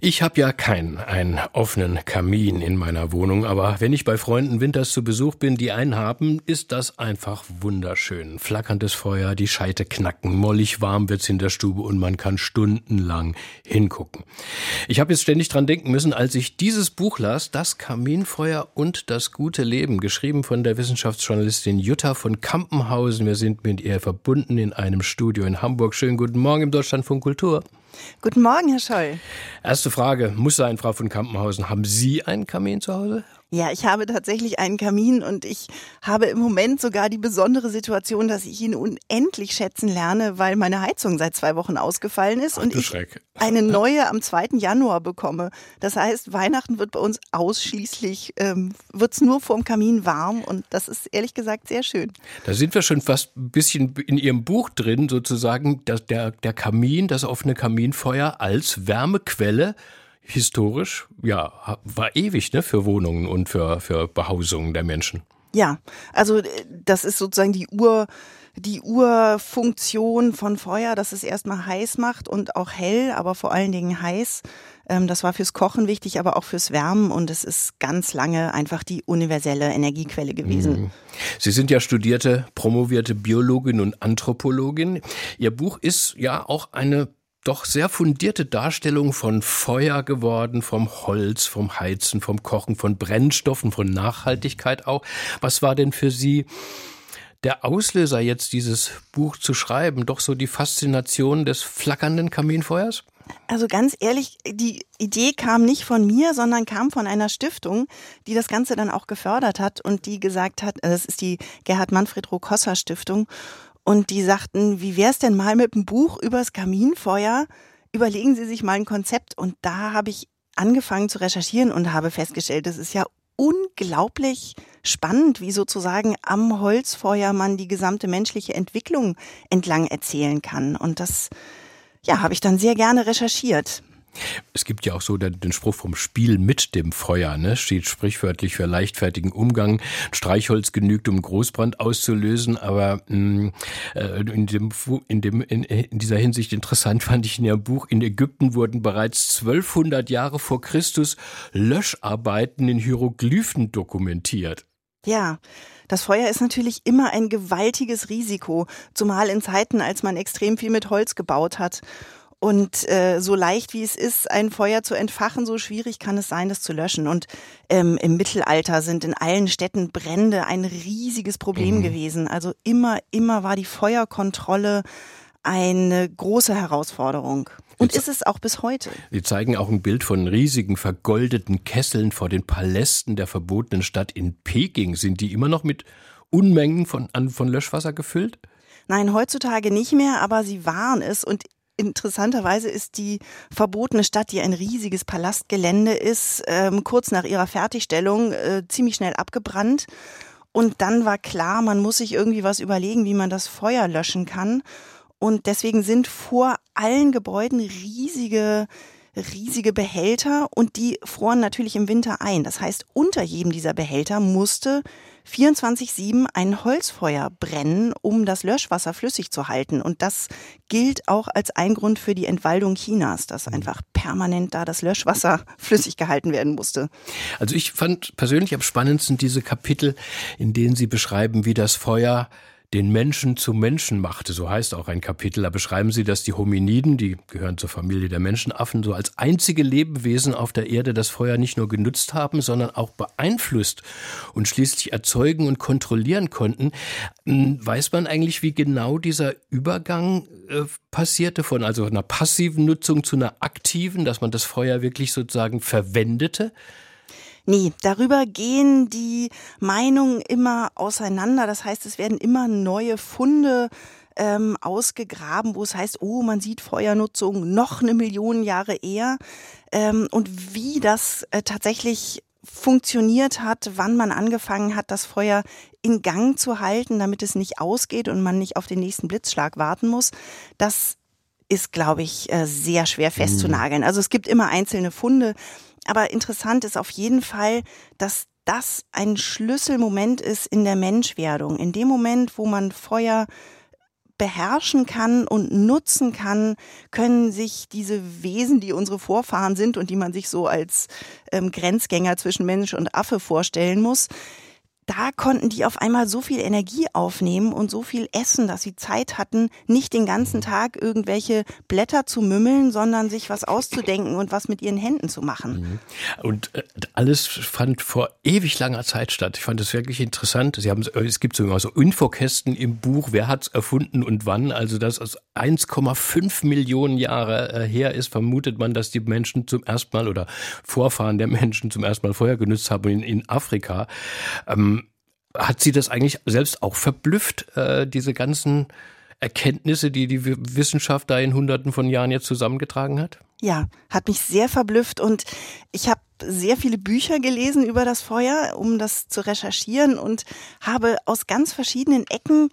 ich habe ja keinen einen offenen Kamin in meiner Wohnung, aber wenn ich bei Freunden winters zu Besuch bin, die einen haben, ist das einfach wunderschön. Flackerndes Feuer, die Scheite knacken, mollig warm wird's in der Stube und man kann stundenlang hingucken. Ich habe jetzt ständig dran denken müssen, als ich dieses Buch las, Das Kaminfeuer und das gute Leben, geschrieben von der Wissenschaftsjournalistin Jutta von Kampenhausen. Wir sind mit ihr verbunden in einem Studio in Hamburg. Schönen guten Morgen im Deutschlandfunk Kultur. Guten Morgen, Herr Scholl. Erste Frage, muss sein, Frau von Kampenhausen. Haben Sie einen Kamin zu Hause? Ja, ich habe tatsächlich einen Kamin und ich habe im Moment sogar die besondere Situation, dass ich ihn unendlich schätzen lerne, weil meine Heizung seit zwei Wochen ausgefallen ist Ach, und ich Schreck. eine neue am 2. Januar bekomme. Das heißt, Weihnachten wird bei uns ausschließlich, ähm, wird es nur vorm Kamin warm und das ist ehrlich gesagt sehr schön. Da sind wir schon fast ein bisschen in Ihrem Buch drin, sozusagen, dass der, der Kamin, das offene Kaminfeuer als Wärmequelle historisch, ja, war ewig ne, für Wohnungen und für, für Behausungen der Menschen. Ja, also äh, das ist sozusagen die Ur, die Urfunktion von Feuer, dass es erstmal heiß macht und auch hell, aber vor allen Dingen heiß. Ähm, das war fürs Kochen wichtig, aber auch fürs Wärmen und es ist ganz lange einfach die universelle Energiequelle gewesen. Mhm. Sie sind ja studierte, promovierte Biologin und Anthropologin. Ihr Buch ist ja auch eine doch sehr fundierte Darstellung von Feuer geworden, vom Holz, vom Heizen, vom Kochen, von Brennstoffen, von Nachhaltigkeit auch. Was war denn für Sie der Auslöser, jetzt dieses Buch zu schreiben? Doch so die Faszination des flackernden Kaminfeuers? Also ganz ehrlich, die Idee kam nicht von mir, sondern kam von einer Stiftung, die das Ganze dann auch gefördert hat und die gesagt hat, das ist die Gerhard Manfred Rokossa Stiftung. Und die sagten, wie wäre es denn mal mit einem Buch übers Kaminfeuer? Überlegen Sie sich mal ein Konzept. Und da habe ich angefangen zu recherchieren und habe festgestellt, das ist ja unglaublich spannend, wie sozusagen am Holzfeuer man die gesamte menschliche Entwicklung entlang erzählen kann. Und das, ja, habe ich dann sehr gerne recherchiert. Es gibt ja auch so den, den, Spruch vom Spiel mit dem Feuer, ne? steht sprichwörtlich für leichtfertigen Umgang. Streichholz genügt, um Großbrand auszulösen, aber mh, mm, äh, in, dem, in, dem, in, in, dieser Hinsicht interessant fand ich in Ihrem Buch, in Ägypten wurden bereits 1200 Jahre vor Christus Löscharbeiten in Hieroglyphen dokumentiert. Ja, das Feuer ist natürlich immer ein gewaltiges Risiko, zumal in Zeiten, als man extrem viel mit Holz gebaut hat. Und äh, so leicht wie es ist, ein Feuer zu entfachen, so schwierig kann es sein, das zu löschen. Und ähm, im Mittelalter sind in allen Städten Brände ein riesiges Problem mhm. gewesen. Also immer, immer war die Feuerkontrolle eine große Herausforderung. Und ist es auch bis heute. Sie zeigen auch ein Bild von riesigen vergoldeten Kesseln vor den Palästen der verbotenen Stadt in Peking. Sind die immer noch mit Unmengen von, von Löschwasser gefüllt? Nein, heutzutage nicht mehr, aber sie waren es. Und Interessanterweise ist die verbotene Stadt, die ein riesiges Palastgelände ist, ähm, kurz nach ihrer Fertigstellung äh, ziemlich schnell abgebrannt. Und dann war klar, man muss sich irgendwie was überlegen, wie man das Feuer löschen kann. Und deswegen sind vor allen Gebäuden riesige riesige Behälter und die froren natürlich im Winter ein. Das heißt, unter jedem dieser Behälter musste 24-7 ein Holzfeuer brennen, um das Löschwasser flüssig zu halten. Und das gilt auch als ein Grund für die Entwaldung Chinas, dass mhm. einfach permanent da das Löschwasser flüssig gehalten werden musste. Also ich fand persönlich am spannendsten diese Kapitel, in denen Sie beschreiben, wie das Feuer den Menschen zu Menschen machte. So heißt auch ein Kapitel. Da beschreiben sie, dass die Hominiden, die gehören zur Familie der Menschenaffen, so als einzige Lebewesen auf der Erde das Feuer nicht nur genutzt haben, sondern auch beeinflusst und schließlich erzeugen und kontrollieren konnten. Hm, weiß man eigentlich, wie genau dieser Übergang äh, passierte von also einer passiven Nutzung zu einer aktiven, dass man das Feuer wirklich sozusagen verwendete? Nee, darüber gehen die Meinungen immer auseinander. Das heißt, es werden immer neue Funde ähm, ausgegraben, wo es heißt, oh, man sieht Feuernutzung noch eine Million Jahre eher. Ähm, und wie das äh, tatsächlich funktioniert hat, wann man angefangen hat, das Feuer in Gang zu halten, damit es nicht ausgeht und man nicht auf den nächsten Blitzschlag warten muss, das ist, glaube ich, äh, sehr schwer festzunageln. Also es gibt immer einzelne Funde. Aber interessant ist auf jeden Fall, dass das ein Schlüsselmoment ist in der Menschwerdung. In dem Moment, wo man Feuer beherrschen kann und nutzen kann, können sich diese Wesen, die unsere Vorfahren sind und die man sich so als ähm, Grenzgänger zwischen Mensch und Affe vorstellen muss, da konnten die auf einmal so viel Energie aufnehmen und so viel essen, dass sie Zeit hatten, nicht den ganzen Tag irgendwelche Blätter zu mümmeln, sondern sich was auszudenken und was mit ihren Händen zu machen. Mhm. Und äh, alles fand vor ewig langer Zeit statt. Ich fand es wirklich interessant. Sie haben, es gibt so immer so Infokästen im Buch, wer hat es erfunden und wann. Also das ist 1,5 Millionen Jahre äh, her ist, vermutet man, dass die Menschen zum ersten Mal oder Vorfahren der Menschen zum ersten Mal Feuer genutzt haben in, in Afrika. Ähm, hat Sie das eigentlich selbst auch verblüfft, äh, diese ganzen Erkenntnisse, die die Wissenschaft da in Hunderten von Jahren jetzt zusammengetragen hat? Ja, hat mich sehr verblüfft und ich habe sehr viele Bücher gelesen über das Feuer, um das zu recherchieren und habe aus ganz verschiedenen Ecken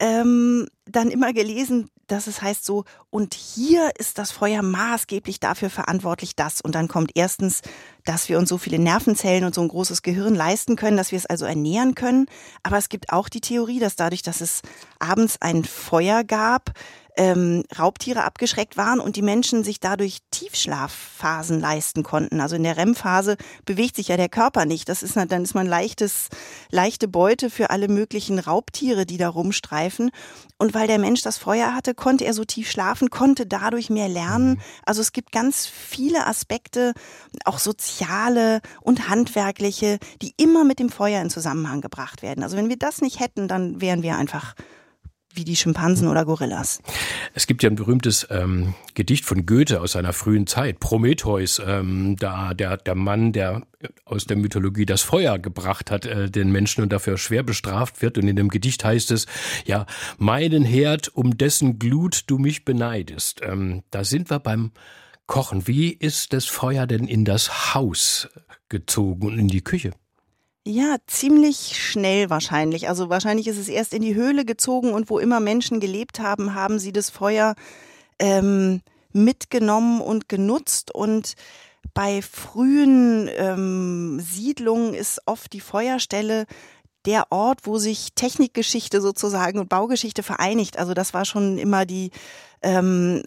ähm, dann immer gelesen, dass es heißt so, und hier ist das Feuer maßgeblich dafür verantwortlich, das. Und dann kommt erstens, dass wir uns so viele Nervenzellen und so ein großes Gehirn leisten können, dass wir es also ernähren können. Aber es gibt auch die Theorie, dass dadurch, dass es abends ein Feuer gab, ähm, Raubtiere abgeschreckt waren und die Menschen sich dadurch Tiefschlafphasen leisten konnten. Also in der REM-Phase bewegt sich ja der Körper nicht. Das ist dann ist man leichtes, leichte Beute für alle möglichen Raubtiere, die da rumstreifen. Und weil der Mensch das Feuer hatte, konnte er so tief schlafen, konnte dadurch mehr lernen. Mhm. Also es gibt ganz viele Aspekte, auch soziale und handwerkliche, die immer mit dem Feuer in Zusammenhang gebracht werden. Also wenn wir das nicht hätten, dann wären wir einfach wie die Schimpansen oder Gorillas. Es gibt ja ein berühmtes ähm, Gedicht von Goethe aus seiner frühen Zeit, Prometheus, ähm, da der, der Mann, der aus der Mythologie das Feuer gebracht hat, äh, den Menschen und dafür schwer bestraft wird. Und in dem Gedicht heißt es, ja, meinen Herd, um dessen Glut du mich beneidest. Ähm, da sind wir beim Kochen. Wie ist das Feuer denn in das Haus gezogen und in die Küche? Ja, ziemlich schnell wahrscheinlich. Also wahrscheinlich ist es erst in die Höhle gezogen und wo immer Menschen gelebt haben, haben sie das Feuer ähm, mitgenommen und genutzt. Und bei frühen ähm, Siedlungen ist oft die Feuerstelle der Ort, wo sich Technikgeschichte sozusagen und Baugeschichte vereinigt. Also das war schon immer die ähm,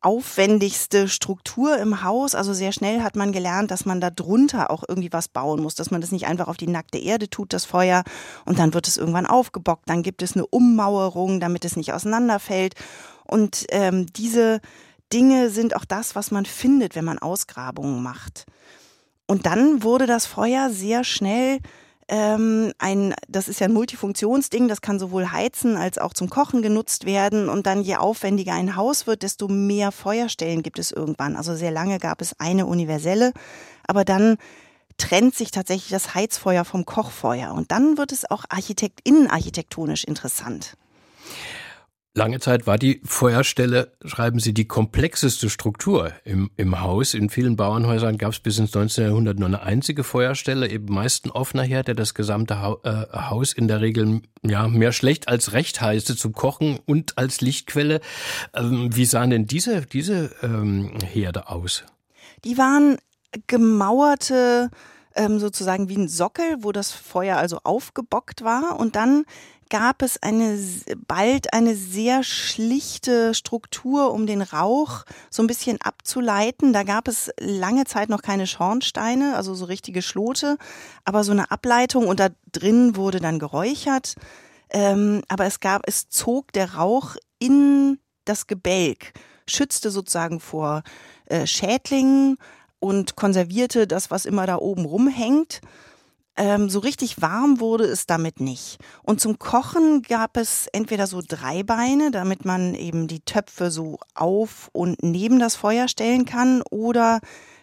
aufwendigste Struktur im Haus. Also sehr schnell hat man gelernt, dass man da drunter auch irgendwie was bauen muss, dass man das nicht einfach auf die nackte Erde tut, das Feuer, und dann wird es irgendwann aufgebockt. Dann gibt es eine Ummauerung, damit es nicht auseinanderfällt. Und ähm, diese Dinge sind auch das, was man findet, wenn man Ausgrabungen macht. Und dann wurde das Feuer sehr schnell ähm, ein, das ist ja ein Multifunktionsding, das kann sowohl heizen als auch zum Kochen genutzt werden. Und dann je aufwendiger ein Haus wird, desto mehr Feuerstellen gibt es irgendwann. Also sehr lange gab es eine universelle, aber dann trennt sich tatsächlich das Heizfeuer vom Kochfeuer. Und dann wird es auch architekt innenarchitektonisch interessant. Lange Zeit war die Feuerstelle, schreiben Sie, die komplexeste Struktur im, im Haus. In vielen Bauernhäusern gab es bis ins 19. Jahrhundert nur eine einzige Feuerstelle, eben meist ein offener Herd, der das gesamte ha äh, Haus in der Regel ja, mehr schlecht als recht heiße zum Kochen und als Lichtquelle. Ähm, wie sahen denn diese, diese ähm, Herde aus? Die waren gemauerte ähm, sozusagen wie ein Sockel, wo das Feuer also aufgebockt war und dann gab es eine, bald eine sehr schlichte Struktur, um den Rauch so ein bisschen abzuleiten. Da gab es lange Zeit noch keine Schornsteine, also so richtige Schlote, aber so eine Ableitung und da drin wurde dann geräuchert. Ähm, aber es gab, es zog der Rauch in das Gebälk, schützte sozusagen vor äh, Schädlingen und konservierte das, was immer da oben rumhängt ähm, so richtig warm wurde es damit nicht. Und zum Kochen gab es entweder so drei Beine, damit man eben die Töpfe so auf und neben das Feuer stellen kann, oder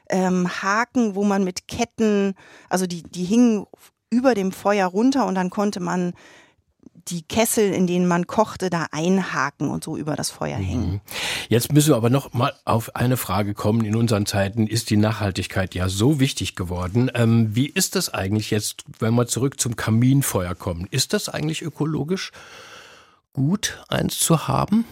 ähm, Haken, wo man mit Ketten, also die, die hingen über dem Feuer runter und dann konnte man die Kessel, in denen man kochte, da einhaken und so über das Feuer hängen. Mhm. Jetzt müssen wir aber noch mal auf eine Frage kommen. In unseren Zeiten ist die Nachhaltigkeit ja so wichtig geworden. Ähm, wie ist das eigentlich jetzt, wenn wir zurück zum Kaminfeuer kommen? Ist das eigentlich ökologisch gut, eins zu haben?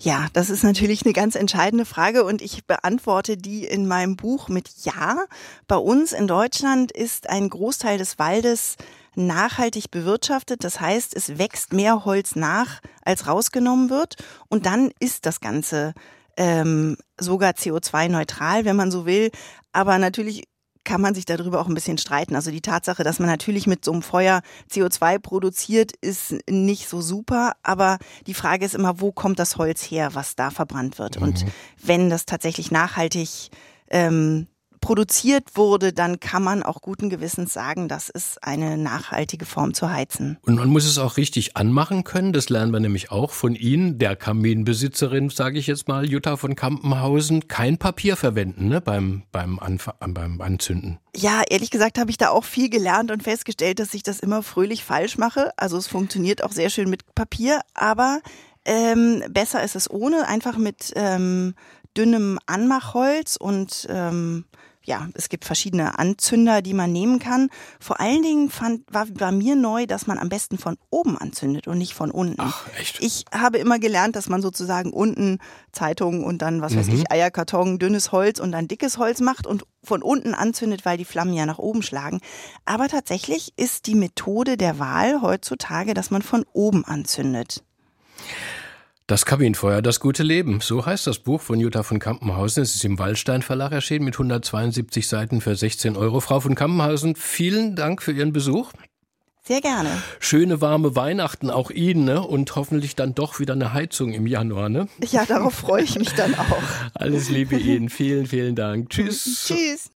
Ja, das ist natürlich eine ganz entscheidende Frage und ich beantworte die in meinem Buch mit Ja. Bei uns in Deutschland ist ein Großteil des Waldes nachhaltig bewirtschaftet. Das heißt, es wächst mehr Holz nach, als rausgenommen wird. Und dann ist das Ganze ähm, sogar CO2-neutral, wenn man so will. Aber natürlich kann man sich darüber auch ein bisschen streiten. Also die Tatsache, dass man natürlich mit so einem Feuer CO2 produziert, ist nicht so super. Aber die Frage ist immer, wo kommt das Holz her, was da verbrannt wird? Mhm. Und wenn das tatsächlich nachhaltig ähm, produziert wurde, dann kann man auch guten Gewissens sagen, das ist eine nachhaltige Form zu heizen. Und man muss es auch richtig anmachen können. Das lernen wir nämlich auch von Ihnen, der Kaminbesitzerin, sage ich jetzt mal, Jutta von Kampenhausen. Kein Papier verwenden ne, beim, beim, Anf beim Anzünden. Ja, ehrlich gesagt habe ich da auch viel gelernt und festgestellt, dass ich das immer fröhlich falsch mache. Also es funktioniert auch sehr schön mit Papier, aber ähm, besser ist es ohne, einfach mit ähm, dünnem Anmachholz und ähm, ja, es gibt verschiedene Anzünder, die man nehmen kann. Vor allen Dingen fand, war bei mir neu, dass man am besten von oben anzündet und nicht von unten. Ach, echt? Ich habe immer gelernt, dass man sozusagen unten Zeitung und dann, was mhm. weiß ich, Eierkarton, dünnes Holz und dann dickes Holz macht und von unten anzündet, weil die Flammen ja nach oben schlagen. Aber tatsächlich ist die Methode der Wahl heutzutage, dass man von oben anzündet. Das Kaminfeuer, das gute Leben. So heißt das Buch von Jutta von Kampenhausen. Es ist im Wallstein Verlag erschienen mit 172 Seiten für 16 Euro. Frau von Kampenhausen, vielen Dank für Ihren Besuch. Sehr gerne. Schöne warme Weihnachten auch Ihnen ne? und hoffentlich dann doch wieder eine Heizung im Januar. Ne? Ja, darauf freue ich mich dann auch. Alles Liebe Ihnen. Vielen, vielen Dank. Tschüss. Tschüss.